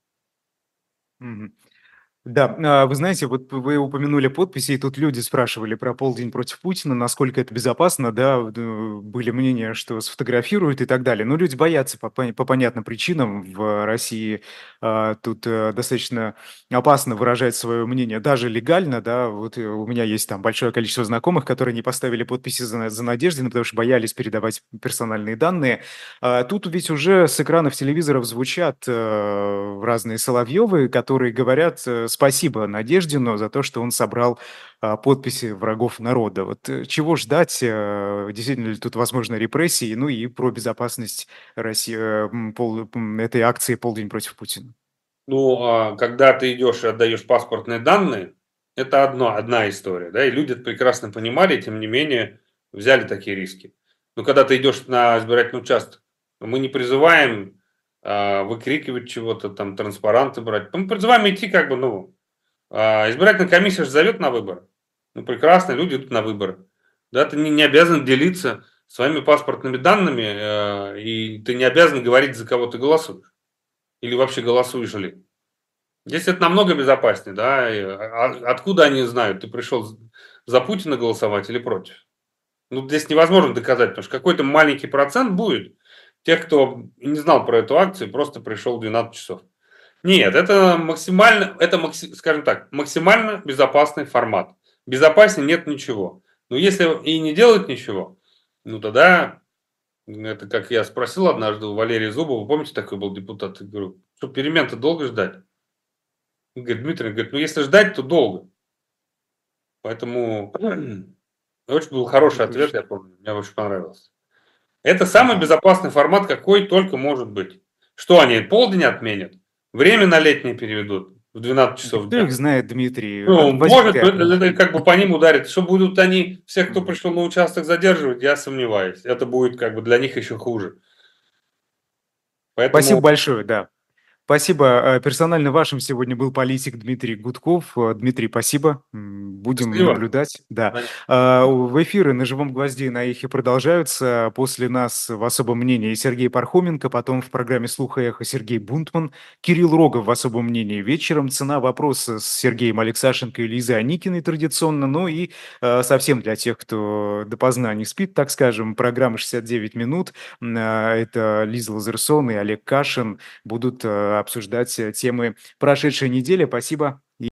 Speaker 2: Да, а, вы знаете, вот вы упомянули подписи, и тут люди спрашивали про полдень против Путина, насколько это безопасно, да, были мнения, что сфотографируют и так далее. Но люди боятся по, по понятным причинам. В России а, тут а, достаточно опасно выражать свое мнение, даже легально, да. Вот э, у меня есть там большое количество знакомых, которые не поставили подписи за, за Надеждина, потому что боялись передавать персональные данные. А, тут ведь уже с экранов телевизоров звучат разные Соловьевы, которые говорят э, спасибо Надеждину за то, что он собрал а, подписи врагов народа. Вот э, чего ждать? А, действительно ли тут возможны репрессии? Ну и про безопасность России, э, пол, этой акции «Полдень против Путина».
Speaker 3: Ну, а когда ты идешь и отдаешь паспортные данные, это одно, одна история, да, и люди это прекрасно понимали, тем не менее взяли такие риски. Но когда ты идешь на избирательный участок, мы не призываем выкрикивать чего-то, там, транспаранты брать. Мы призываем идти как бы, ну, а, избирательная комиссия же зовет на выбор. Ну, прекрасно, люди идут на выборы. Да, ты не, не обязан делиться своими паспортными данными, э, и ты не обязан говорить, за кого ты голосуешь. Или вообще голосуешь ли. Здесь это намного безопаснее, да. А, откуда они знают, ты пришел за Путина голосовать или против? Ну, здесь невозможно доказать, потому что какой-то маленький процент будет тех, кто не знал про эту акцию, просто пришел в 12 часов. Нет, это максимально, это, скажем так, максимально безопасный формат. Безопаснее нет ничего. Но если и не делать ничего, ну тогда, это как я спросил однажды у Валерия Зубова, помните, такой был депутат, я говорю, что перемен-то долго ждать? Он говорит, Дмитрий, говорит, ну если ждать, то долго. Поэтому очень был хороший ответ, я помню, мне очень понравился. Это самый безопасный формат, какой только может быть. Что они, полдень отменят? Время на летнее переведут в 12 часов
Speaker 2: Кто их знает, Дмитрий?
Speaker 3: Ну, может, это, это как бы по ним ударит. Что будут они, всех, кто пришел на участок, задерживать, я сомневаюсь. Это будет как бы для них еще хуже.
Speaker 2: Поэтому... Спасибо большое, да. Спасибо. Э, персонально вашим сегодня был политик Дмитрий Гудков. Э, Дмитрий, спасибо. Будем спасибо. наблюдать. Да. А, в эфиры на живом гвозде и на эхе продолжаются. После нас в особом мнении Сергей Пархоменко, потом в программе «Слуха эхо» Сергей Бунтман, Кирилл Рогов в особом мнении вечером. Цена вопроса с Сергеем Алексашенко и Лизой Аникиной традиционно. Ну и э, совсем для тех, кто допоздна не спит, так скажем, программа «69 минут». Это Лиза Лазерсон и Олег Кашин будут обсуждать э, темы прошедшей недели. Спасибо.